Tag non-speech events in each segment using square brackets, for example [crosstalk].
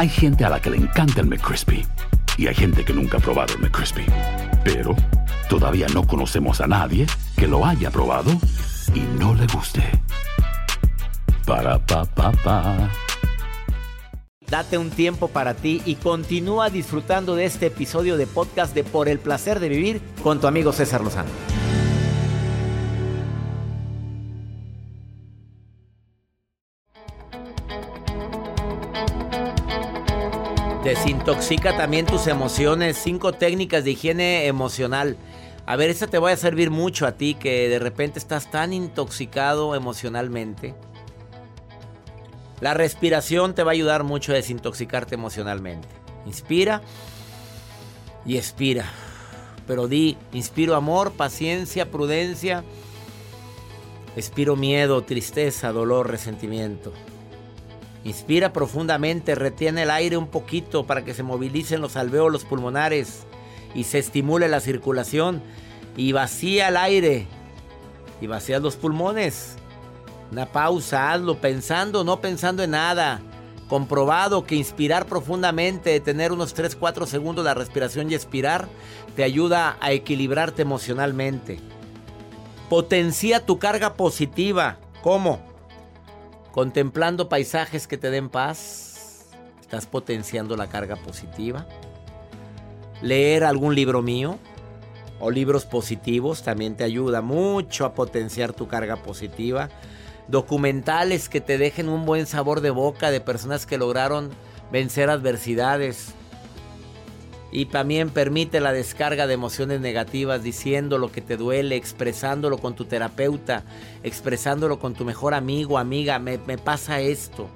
Hay gente a la que le encanta el McCrispy. Y hay gente que nunca ha probado el McCrispy. Pero todavía no conocemos a nadie que lo haya probado y no le guste. Para pa pa pa. Date un tiempo para ti y continúa disfrutando de este episodio de podcast de Por el placer de vivir con tu amigo César Lozano. Desintoxica también tus emociones. Cinco técnicas de higiene emocional. A ver, esta te va a servir mucho a ti que de repente estás tan intoxicado emocionalmente. La respiración te va a ayudar mucho a desintoxicarte emocionalmente. Inspira y expira. Pero di, inspiro amor, paciencia, prudencia. Expiro miedo, tristeza, dolor, resentimiento. Inspira profundamente, retiene el aire un poquito para que se movilicen los alveolos pulmonares y se estimule la circulación. Y vacía el aire y vacía los pulmones. Una pausa, hazlo pensando, no pensando en nada. Comprobado que inspirar profundamente, tener unos 3-4 segundos de respiración y expirar, te ayuda a equilibrarte emocionalmente. Potencia tu carga positiva. ¿Cómo? Contemplando paisajes que te den paz. Estás potenciando la carga positiva. Leer algún libro mío o libros positivos también te ayuda mucho a potenciar tu carga positiva. Documentales que te dejen un buen sabor de boca de personas que lograron vencer adversidades. Y también permite la descarga de emociones negativas diciendo lo que te duele, expresándolo con tu terapeuta, expresándolo con tu mejor amigo, amiga, me, pasa esto.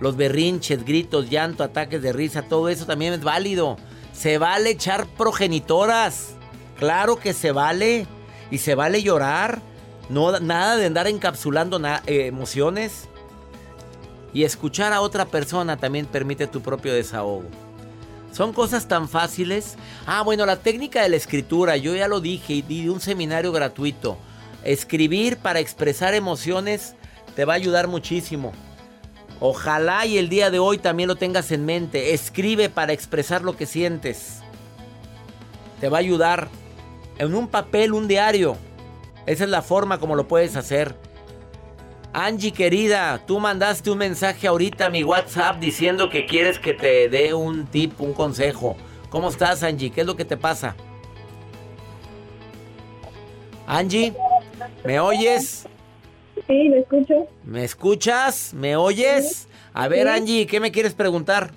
Los berrinches, gritos, llanto, ataques de risa, todo eso también es válido. Se vale echar progenitoras. Claro que se vale. Y se vale llorar. No, nada de andar encapsulando eh, emociones. Y escuchar a otra persona también permite tu propio desahogo. Son cosas tan fáciles. Ah, bueno, la técnica de la escritura, yo ya lo dije y di un seminario gratuito. Escribir para expresar emociones te va a ayudar muchísimo. Ojalá y el día de hoy también lo tengas en mente. Escribe para expresar lo que sientes. Te va a ayudar en un papel, un diario. Esa es la forma como lo puedes hacer. Angie querida, tú mandaste un mensaje ahorita a mi WhatsApp diciendo que quieres que te dé un tip, un consejo. ¿Cómo estás Angie? ¿Qué es lo que te pasa? Angie, ¿me oyes? Sí, me escucho. ¿Me escuchas? ¿Me oyes? A ver Angie, ¿qué me quieres preguntar?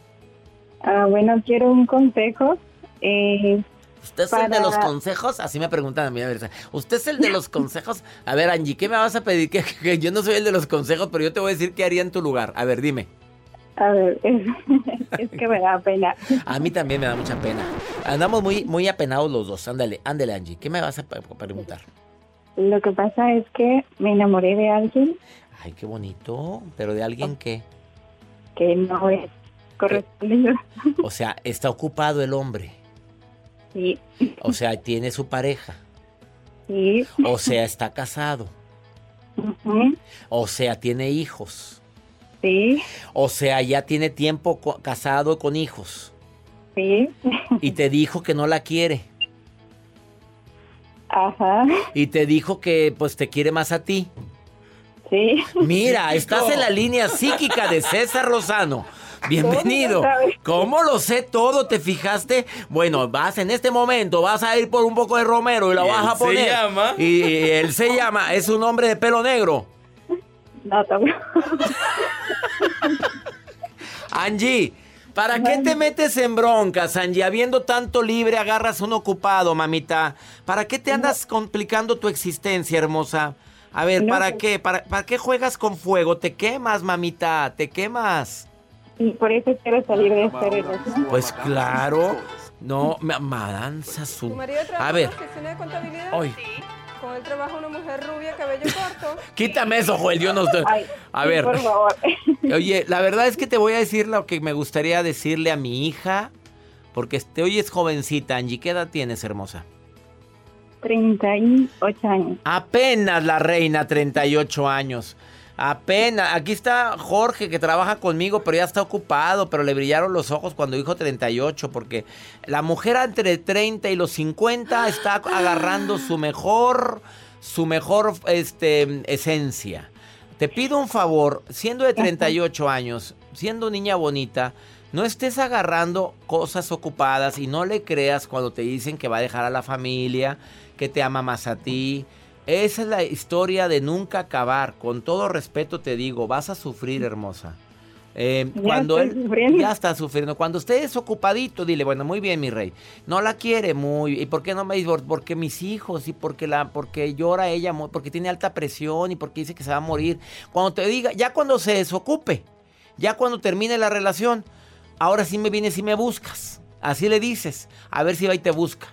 Ah, bueno, quiero un consejo. Eh, ¿Usted es el de los consejos? Así me preguntan a mí. A ver, ¿usted es el de los consejos? A ver, Angie, ¿qué me vas a pedir? Que, yo no soy el de los consejos, pero yo te voy a decir qué haría en tu lugar. A ver, dime. A ver, [laughs] es, que me da pena. A mí también me da mucha pena. Andamos muy, muy apenados los dos. Ándale, ándale, Angie. ¿Qué me vas a preguntar? Lo que pasa es que me enamoré de alguien. Ay, qué bonito. ¿Pero de alguien qué? Que no es correspondido. O sea, está ocupado el hombre. Sí. O sea, tiene su pareja. Sí. O sea, está casado. O sea, tiene hijos. Sí. O sea, ya tiene tiempo casado con hijos. Sí. Y te dijo que no la quiere. Ajá. Y te dijo que pues te quiere más a ti. Sí. Mira, estás en la línea psíquica de César Lozano. Bienvenido. ¿Cómo lo sé todo? ¿Te fijaste? Bueno, vas en este momento, vas a ir por un poco de romero y la vas a poner. Se llama. Y, él se llama, es un hombre de pelo negro. No, Angie, ¿para qué te metes en broncas, Angie? Habiendo tanto libre, agarras un ocupado, mamita. ¿Para qué te andas complicando tu existencia, hermosa? A ver, ¿para qué? ¿Para, ¿Para qué juegas con fuego? ¿Te quemas, mamita? ¿Te quemas? Y por eso quiero salir de esta relación. Pues claro. No, Madanza su. ¿Tu marido trabaja A ver. Hoy. Con él trabaja una mujer rubia, cabello corto. [laughs] Quítame eso, Joel. Yo no estoy. Ay, A ver. Por favor. [laughs] Oye, la verdad es que te voy a decir lo que me gustaría decirle a mi hija. Porque te oyes jovencita, Angie. ¿Qué edad tienes, hermosa? 38 años. Apenas la reina, 38 años. Apenas. Aquí está Jorge que trabaja conmigo, pero ya está ocupado, pero le brillaron los ojos cuando dijo 38, porque la mujer entre 30 y los 50 está agarrando su mejor, su mejor este, esencia. Te pido un favor, siendo de 38 años, siendo niña bonita, no estés agarrando cosas ocupadas y no le creas cuando te dicen que va a dejar a la familia, que te ama más a ti. Esa es la historia de nunca acabar. Con todo respeto te digo, vas a sufrir, hermosa. Eh, Ya cuando él sufriendo. ya está sufriendo, cuando estés ocupadito, dile, bueno, muy bien, mi rey. No la quiere muy, ¿y por qué no me dice? Porque mis hijos y porque la, porque llora ella, porque tiene alta presión y porque dice que se va a morir. Cuando te diga, ya cuando se desocupe, ya cuando termine la relación, ahora sí me vienes y me buscas. Así le dices, a ver si va y te busca.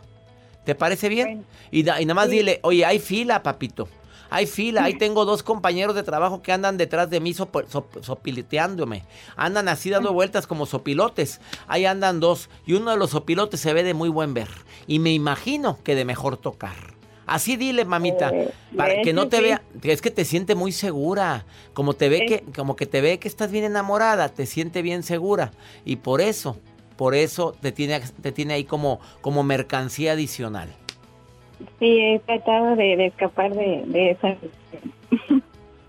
¿Te parece bien? Bueno. Y, da- y nada más Sí. dile, oye, hay fila, papito. Hay fila, ahí [laughs] tengo dos compañeros de trabajo que andan detrás de mí sopo- sop- sopileteándome. Andan así dando vueltas como sopilotes. Ahí andan dos. Y uno de los sopilotes se ve de muy buen ver. Y me imagino que de mejor tocar. Así dile, mamita, Eh, para de que no te sí. vea, es que te siente muy segura, como te ve Sí. que como que te ve que estás bien enamorada, te siente bien segura y por eso, por eso te tiene te tiene ahí como como mercancía adicional. Sí, he tratado de, de escapar de, de esa [laughs]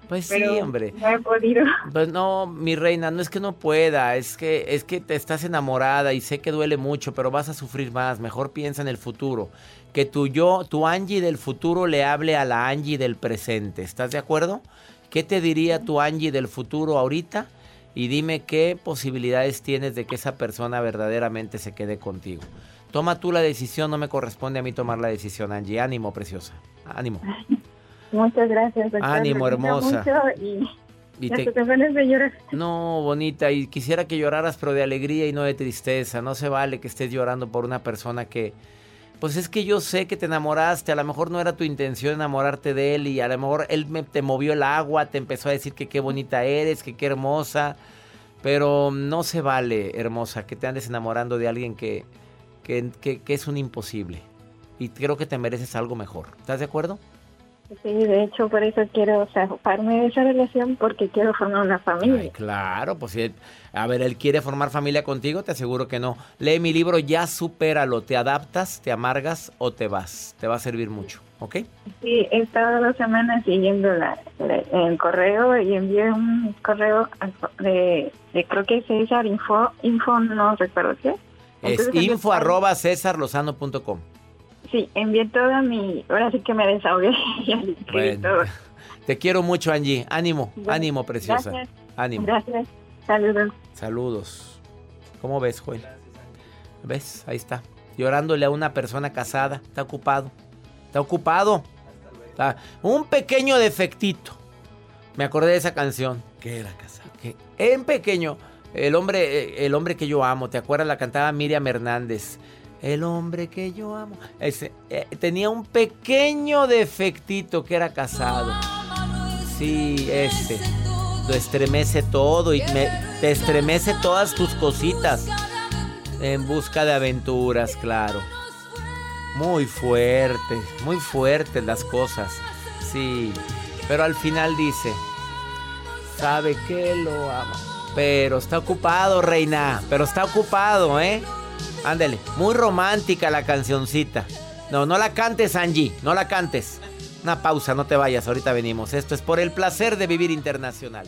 Pues pero sí, hombre. no he podido. Pues no, mi reina, no es que no pueda, es que es que te estás enamorada y sé que duele mucho, pero vas a sufrir más. Mejor piensa en el futuro. Que tu yo, tu Angie del futuro le hable a la Angie del presente. ¿Estás de acuerdo? ¿Qué te diría tu Angie del futuro ahorita? Y dime qué posibilidades tienes de que esa persona verdaderamente se quede contigo. Toma tú la decisión, no me corresponde a mí tomar la decisión, Angie. Ánimo, preciosa. Ánimo. [laughs] Muchas gracias, doctor. Ánimo, hermosa. mucho y Y te- de llorar. No, bonita, y quisiera que lloraras, pero de alegría y no de tristeza. No se vale que estés llorando por una persona que... Pues es que yo sé que te enamoraste, a lo mejor no era tu intención enamorarte de él y a lo mejor él me- te movió el agua, te empezó a decir que qué bonita eres, que qué hermosa, pero no se vale, hermosa, que te andes enamorando de alguien que, que, que- que es un imposible. Y creo que te mereces algo mejor. ¿Estás de acuerdo? Sí, de hecho, por eso quiero zafarme de esa relación porque quiero formar una Ay, familia. claro, pues si él- a ver, él quiere formar familia contigo, te aseguro que no. Lee mi libro, ya supéralo, te adaptas, te amargas o te vas. Te va a servir mucho, ¿ok? Sí, he estado dos semanas siguiendo la, la- el correo y envié un correo de, de creo que es César Info, Info no recuerdo qué. Es Entonces, envié info todo- arroba cesarlozano.com. Sí, envié toda mi, ahora sí que me desahogué [laughs] Bueno, todo. te quiero mucho, Angie. Ánimo, ánimo, preciosa. gracias. Ánimo. Gracias, saludos. Saludos. ¿Cómo ves, Joel? ¿Ves? Ahí está. Llorándole a una persona casada. Está ocupado. Está ocupado. Está- Un pequeño defectito. Me acordé de esa canción. Que era casado. Que en pequeño. El hombre, eh, el hombre que yo amo. ¿Te acuerdas? La cantaba Miriam Hernández. El hombre que yo amo. Ese, eh, tenía un pequeño defectito que era casado. Sí, ese. Lo estremece todo y me- te estremece todas tus cositas. En busca de aventuras, claro. Muy fuerte, muy fuertes las cosas. Sí, pero al final dice, sabe que lo ama. Pero está ocupado, reina. Pero está ocupado, ¿eh? Ándale, muy romántica la cancioncita. No, no la cantes, Angie, no la cantes. Una pausa, no te vayas, ahorita venimos. Esto es por el placer de vivir internacional.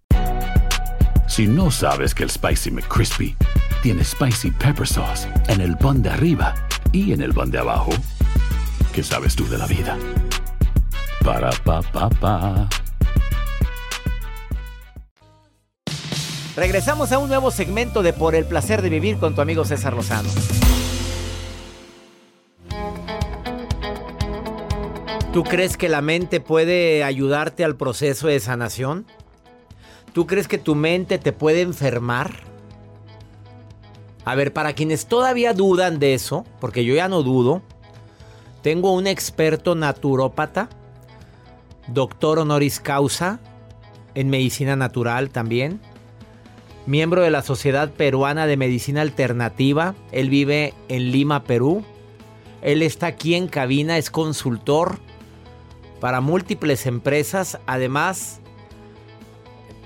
Si no sabes que el Spicy McCrispy tiene Spicy Pepper Sauce en el pan de arriba y en el pan de abajo, ¿qué sabes tú de la vida? Para, pa, pa, pa. Regresamos a un nuevo segmento de Por el placer de vivir con tu amigo César Lozano. ¿Tú crees que la mente puede ayudarte al proceso de sanación? ¿Tú crees que tu mente te puede enfermar? A ver, para quienes todavía dudan de eso, porque yo ya no dudo, tengo un experto naturópata, doctor honoris causa en medicina natural también, miembro de la Sociedad Peruana de Medicina Alternativa. Él vive en Lima, Perú. Él está aquí en cabina, es consultor para múltiples empresas. Además,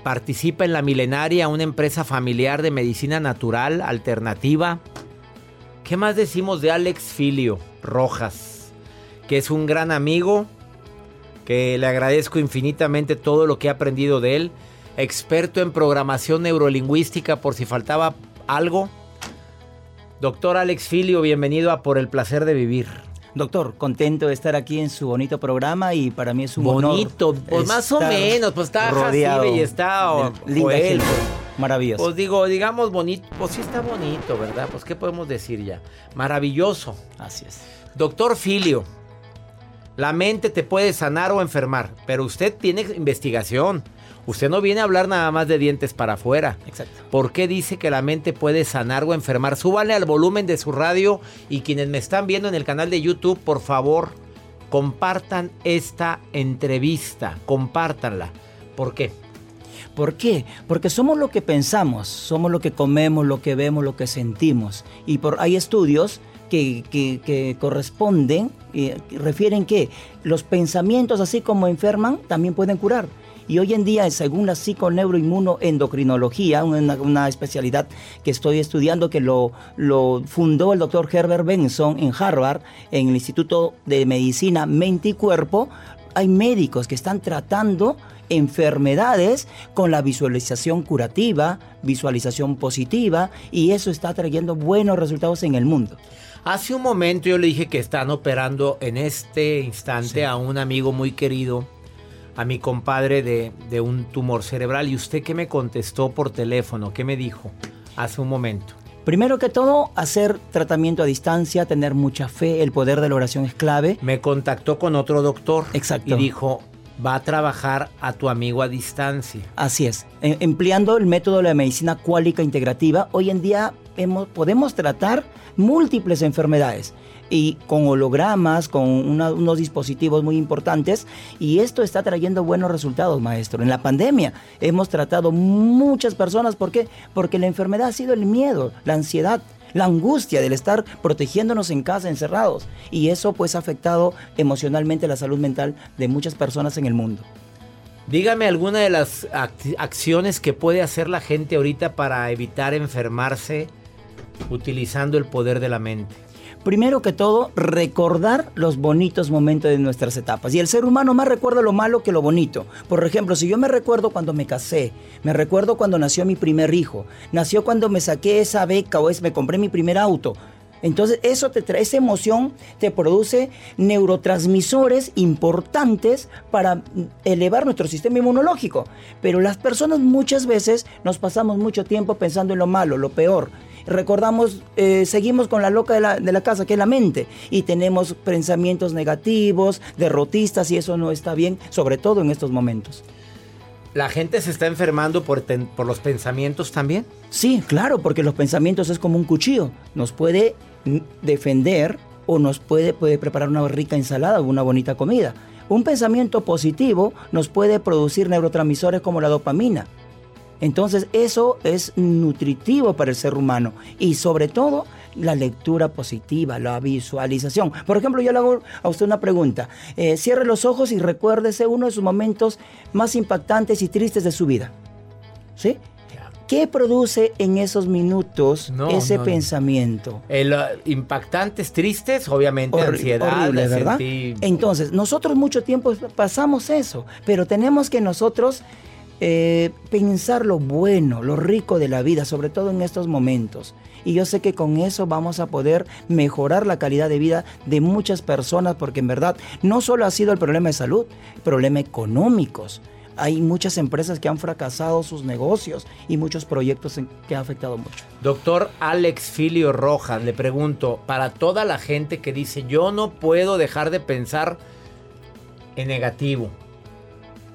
participa en la Milenaria, una empresa familiar de medicina natural alternativa. ¿Qué más decimos de Alex Filio Rojas? Que es un gran amigo, que le agradezco infinitamente todo lo que he aprendido de él. Experto en programación neurolingüística, por si faltaba algo. Doctor Alex Filio, bienvenido a Por el Placer de Vivir. Doctor, contento de estar aquí en su bonito programa y para mí es un Bonito, honor pues más o menos, pues está rodeado Jacibe y está linda Joel. Maravilloso. Pues digo, digamos bonito, pues sí está bonito, ¿verdad? Pues qué podemos decir ya. Maravilloso. Así es. Doctor Filio, la mente te puede sanar o enfermar, pero usted tiene investigación. Usted no viene a hablar nada más de dientes para afuera. Exacto. ¿Por qué dice que la mente puede sanar o enfermar? Súbale al volumen de su radio y quienes me están viendo en el canal de YouTube, por favor, compartan esta entrevista, compártanla. ¿Por qué? ¿Por qué? Porque somos lo que pensamos, somos lo que comemos, lo que vemos, lo que sentimos. Y por, hay estudios que, que- que corresponden, eh, refieren que los pensamientos, así como enferman, también pueden curar. Y hoy en día, según la psiconeuroinmunoendocrinología, una, una especialidad que estoy estudiando, que lo, lo fundó el doctor Herbert Benson en Harvard, en el Instituto de Medicina Mente y Cuerpo, hay médicos que están tratando enfermedades con la visualización curativa, visualización positiva, y eso está trayendo buenos resultados en el mundo. Hace un momento yo le dije que están operando en este instante a un amigo muy querido, a mi compadre de, de un tumor cerebral. ¿Y usted qué me contestó por teléfono? ¿Qué me dijo hace un momento? Primero que todo, hacer tratamiento a distancia, tener mucha fe, el poder de la oración es clave. Me contactó con otro doctor Exacto. y dijo, va a trabajar a tu amigo a distancia. Así es. E- empleando el método de la medicina cuálica integrativa, hoy en día hemos- podemos tratar múltiples enfermedades y con hologramas, con unos dispositivos muy importantes y esto está trayendo buenos resultados, maestro. En la pandemia hemos tratado muchas personas, ¿por qué? Porque la enfermedad ha sido el miedo, la ansiedad, la angustia del estar protegiéndonos en casa, encerrados. Y eso pues ha afectado emocionalmente la salud mental de muchas personas en el mundo. Dígame alguna de las ac- acciones que puede hacer la gente ahorita para evitar enfermarse utilizando el poder de la mente. Primero que todo, recordar los bonitos momentos de nuestras etapas. Y el ser humano más recuerda lo malo que lo bonito. Por ejemplo, si yo me recuerdo cuando me casé, me recuerdo cuando nació mi primer hijo, nació cuando me saqué esa beca o es me compré mi primer auto. Entonces eso te trae, esa emoción te produce neurotransmisores importantes para elevar nuestro sistema inmunológico. Pero las personas muchas veces nos pasamos mucho tiempo pensando en lo malo, lo peor. Recordamos, eh, seguimos con la loca de la, de la casa, que es la mente, y tenemos pensamientos negativos, derrotistas, y eso no está bien, sobre todo en estos momentos. ¿La gente se está enfermando por, ten- por los pensamientos también? Sí, claro, porque los pensamientos es como un cuchillo. Nos puede defender o nos puede, puede preparar una rica ensalada o una bonita comida. Un pensamiento positivo nos puede producir neurotransmisores como la dopamina. Entonces eso es nutritivo para el ser humano y sobre todo la lectura positiva, la visualización. Por ejemplo, yo le hago a usted una pregunta. Eh, cierre los ojos y recuérdese uno de sus momentos más impactantes y tristes de su vida. ¿Sí? ¿Qué produce en esos minutos No, ese no, pensamiento? El, uh, impactantes, tristes, obviamente Horri- ansiedad. horrible, ¿verdad? Entonces, nosotros mucho tiempo pasamos eso, pero tenemos que nosotros eh, pensar lo bueno, lo rico de la vida, sobre todo en estos momentos. Y yo sé que con eso vamos a poder mejorar la calidad de vida de muchas personas, porque en verdad no solo ha sido el problema de salud, problema económicos. Hay muchas empresas que han fracasado sus negocios y muchos proyectos que han afectado mucho. Doctor Alex Filio Rojas, le pregunto, para toda la gente que dice, yo no puedo dejar de pensar en negativo,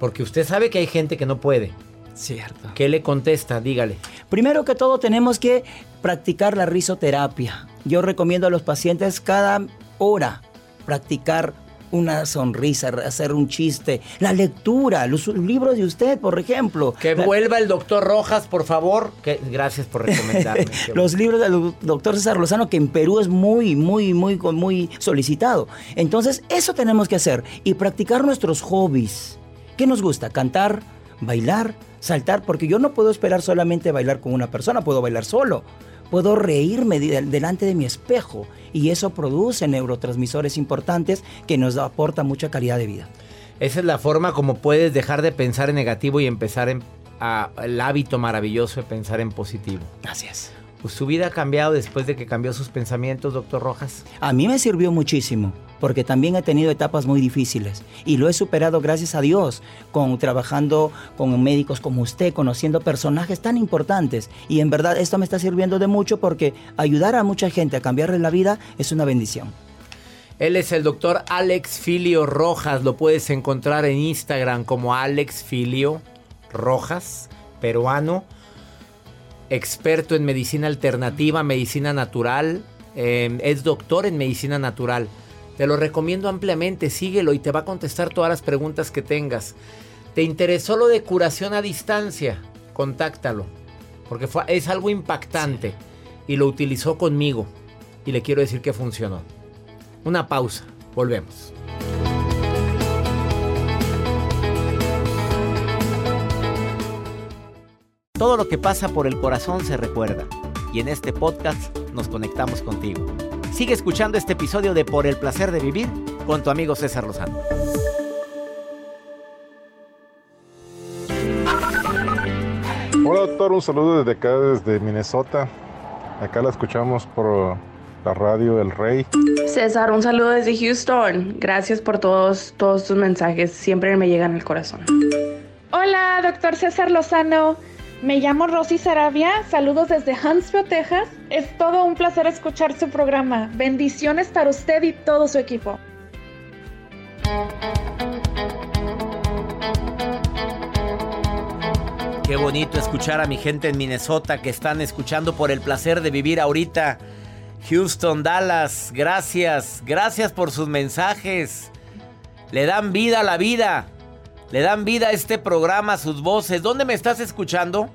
porque usted sabe que hay gente que no puede. Cierto. ¿Qué le contesta? Dígale. Primero que todo tenemos que practicar la risoterapia. Yo recomiendo a los pacientes cada hora practicar una sonrisa, hacer un chiste, la lectura, los libros de usted, por ejemplo. Que La- vuelva el doctor Rojas, por favor. Que, gracias por recomendarme. [laughs] Los libros del doctor César Lozano, que en Perú es muy, muy, muy, muy solicitado. Entonces, eso tenemos que hacer y practicar nuestros hobbies. ¿Qué nos gusta? Cantar, bailar, saltar, porque yo no puedo esperar solamente bailar con una persona, puedo bailar solo. Puedo reírme de- delante de mi espejo y eso produce neurotransmisores importantes que nos aporta mucha calidad de vida. Esa es la forma como puedes dejar de pensar en negativo y empezar en, a- el hábito maravilloso de pensar en positivo. Así es. Pues su vida ha cambiado después de que cambió sus pensamientos, doctor Rojas. A mí me sirvió muchísimo, porque también he tenido etapas muy difíciles y lo he superado gracias a Dios, con trabajando con médicos como usted, conociendo personajes tan importantes y en verdad esto me está sirviendo de mucho porque ayudar a mucha gente a cambiarle la vida es una bendición. Él es el doctor Alex Filio Rojas. Lo puedes encontrar en Instagram como Alex Filio Rojas, peruano, experto en medicina alternativa, medicina natural. eh, es doctor en medicina natural. Te lo recomiendo ampliamente. Síguelo y te va a contestar todas las preguntas que tengas. ¿Te interesó lo de curación a distancia? Contáctalo. Porque fue- es algo impactante. Y lo utilizó conmigo. Y le quiero decir que funcionó. Una pausa. Volvemos. Todo lo que pasa por el corazón se recuerda. Y en este podcast nos conectamos contigo. Sigue escuchando este episodio de Por el placer de vivir con tu amigo César Lozano. Hola doctor, un saludo desde acá, desde Minnesota. Acá la escuchamos por la radio El Rey. César, un saludo desde Houston. Gracias por todos, todos tus mensajes. Siempre me llegan al corazón. Hola, doctor César Lozano. Me llamo Rosy Sarabia. Saludos desde Huntsville, Texas. Es todo un placer escuchar su programa. Bendiciones para usted y todo su equipo. Qué bonito escuchar a mi gente en Minnesota que están escuchando por el placer de vivir ahorita. Houston, Dallas, gracias, gracias por sus mensajes. Le dan vida a la vida. Le dan vida a este programa, a sus voces. ¿Dónde me estás escuchando?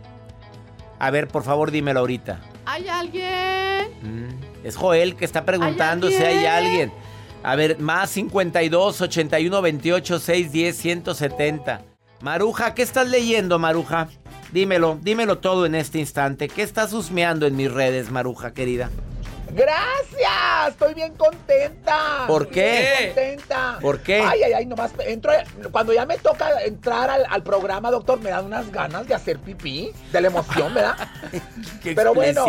A ver, por favor, dímelo ahorita. ¿Hay alguien? Mm, Es Joel que está preguntando si hay alguien. A ver, más 52 81 28 610 170. Maruja, ¿qué estás leyendo, Maruja? Dímelo, dímelo todo en este instante. ¿Qué estás husmeando en mis redes, Maruja, querida? ¡Gracias! Estoy bien contenta. ¿Por qué? Bien contenta. ¿Por qué? Ay, ay, ay, nomás entro. Cuando ya me toca entrar al, al programa, doctor, me dan unas ganas de hacer pipí, de la emoción, ¿verdad? [laughs] Qué Pero bueno,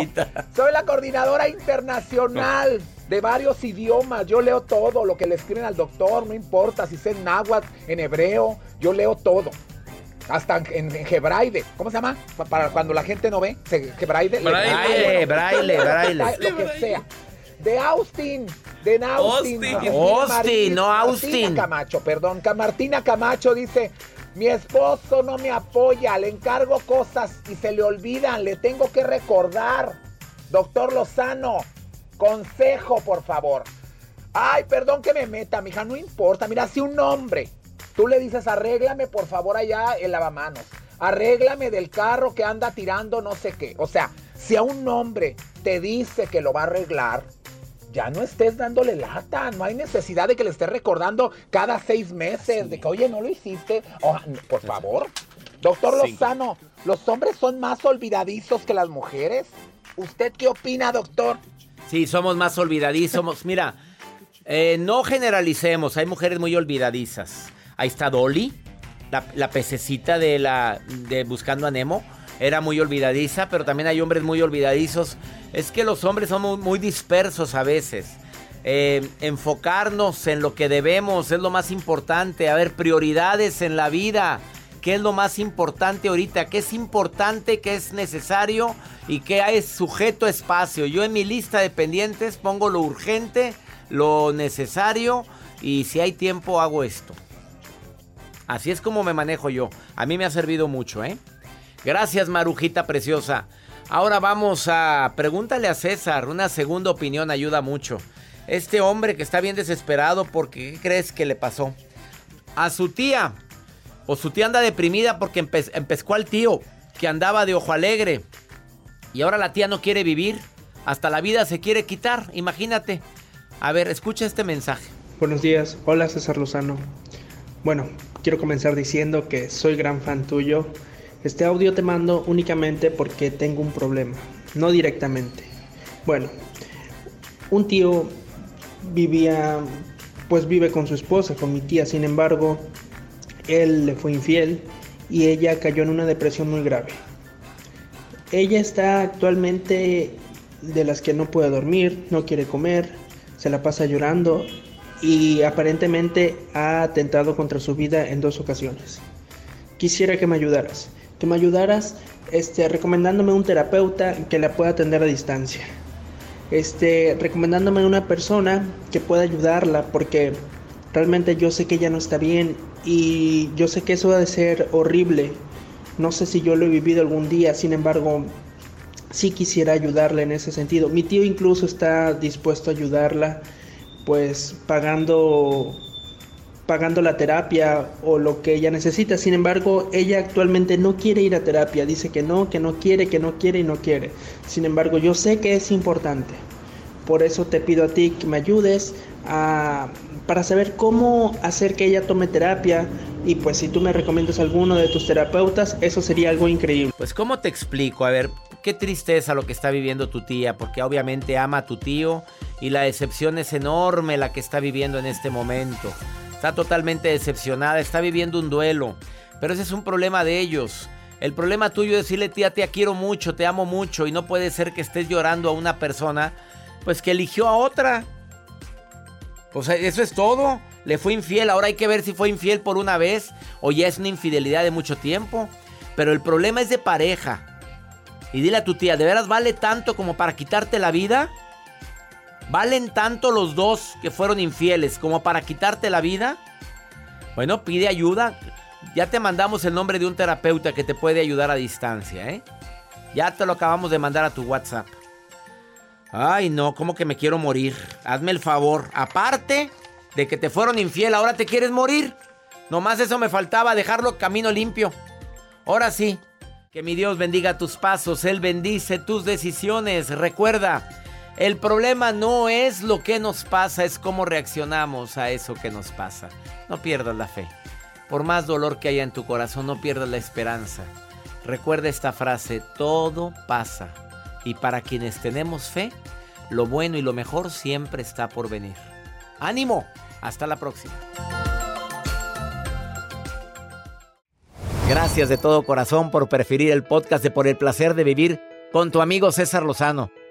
soy la coordinadora internacional de varios idiomas. Yo leo todo lo que le escriben al doctor, no importa si es en náhuatl, en hebreo, yo leo todo. Hasta en, en hebraide. ¿Cómo se llama? Pa- Para cuando la gente no ve. Se- Hebraide. Braille, braille, [laughs] braille. Lo que sea. De Austin. De Austin. Austin. Martina Austin, no Martina Austin. Camacho, perdón. Ca- Martina Camacho dice. Mi esposo no me apoya, le encargo cosas y se le olvidan, le tengo que recordar. Doctor Lozano, consejo, por favor. Ay, perdón que me meta, mija, no importa. Mira, si un hombre, tú le dices, arréglame por favor allá el lavamanos. Arréglame del carro que anda tirando no sé qué. O sea, si a un hombre te dice que lo va a arreglar, ya no estés dándole lata. No hay necesidad de que le estés recordando cada seis meses de que, oye, no lo hiciste. O- por favor. Doctor Sí. Lozano, ¿los hombres son más olvidadizos que las mujeres? ¿Usted qué opina, doctor? Sí, somos más olvidadizos. Mira, eh, no generalicemos. Hay mujeres muy olvidadizas. Ahí está Dolly. la, la pececita de la de Buscando a Nemo era muy olvidadiza, pero también hay hombres muy olvidadizos. Es que los hombres somos muy dispersos a veces. Eh, enfocarnos en lo que debemos es lo más importante. A ver, prioridades en la vida. ¿Qué es lo más importante ahorita? ¿Qué es importante? ¿Qué es necesario? ¿Y qué es sujeto espacio? Yo en mi lista de pendientes pongo lo urgente, lo necesario y si hay tiempo hago esto. Así es como me manejo yo. A mí me ha servido mucho, ¿eh? Gracias, Marujita preciosa. Ahora vamos a pregúntale a César. Una segunda opinión ayuda mucho. Este hombre que está bien desesperado porque ¿qué crees que le pasó? A su tía. O su tía anda deprimida porque empezó al tío que andaba de ojo alegre. Y ahora la tía no quiere vivir. Hasta la vida se quiere quitar. Imagínate. A ver, escucha este mensaje. Buenos días. Hola César Lozano. Bueno, quiero comenzar diciendo que soy gran fan tuyo este audio te mando únicamente porque tengo un problema, no directamente. Bueno, un tío vivía, pues vive con su esposa, con mi tía, sin embargo, él le fue infiel y ella cayó en una depresión muy grave. Ella está actualmente de las que no puede dormir, no quiere comer, se la pasa llorando y aparentemente ha atentado contra su vida en dos ocasiones. Quisiera que me ayudaras que me ayudaras este, recomendándome un terapeuta que la pueda atender a distancia. Este, recomendándome una persona que pueda ayudarla porque realmente yo sé que ella no está bien y yo sé que eso ha de ser horrible. No sé si yo lo he vivido algún día, sin embargo, sí quisiera ayudarla en ese sentido. Mi tío incluso está dispuesto a ayudarla, pues pagando pagando la terapia o lo que ella necesita. Sin embargo, ella actualmente no quiere ir a terapia. Dice que no, que no quiere, que no quiere y no quiere. Sin embargo, yo sé que es importante. Por eso te pido a ti que me ayudes a, para saber cómo hacer que ella tome terapia. Y pues si tú me recomiendas alguno de tus terapeutas, eso sería algo increíble. Pues ¿cómo te explico? A ver, qué tristeza lo que está viviendo tu tía, porque obviamente ama a tu tío y la decepción es enorme la que está viviendo en este momento. Está totalmente decepcionada, está viviendo un duelo. Pero ese es un problema de ellos. El problema tuyo es decirle, tía, te quiero mucho, te amo mucho. Y no puede ser que estés llorando a una persona, pues que eligió a otra. Pues eso es todo. Le fue infiel. Ahora hay que ver si fue infiel por una vez o ya es una infidelidad de mucho tiempo. Pero el problema es de pareja. Y dile a tu tía, ¿de veras vale tanto como para quitarte la vida? ¿Valen tanto los dos que fueron infieles como para quitarte la vida? Bueno, pide ayuda. Ya te mandamos el nombre de un terapeuta que te puede ayudar a distancia, ¿eh? Ya te lo acabamos de mandar a tu WhatsApp. Ay, no, ¿cómo que me quiero morir? Hazme el favor. Aparte de que te fueron infiel, ahora te quieres morir. Nomás eso me faltaba, dejarlo camino limpio. Ahora sí, que mi Dios bendiga tus pasos, Él bendice tus decisiones. Recuerda, el problema no es lo que nos pasa, es cómo reaccionamos a eso que nos pasa. No pierdas la fe. Por más dolor que haya en tu corazón, no pierdas la esperanza. Recuerda esta frase, todo pasa. Y para quienes tenemos fe, lo bueno y lo mejor siempre está por venir. ¡Ánimo! Hasta la próxima. Gracias de todo corazón por preferir el podcast de Por el Placer de Vivir con tu amigo César Lozano.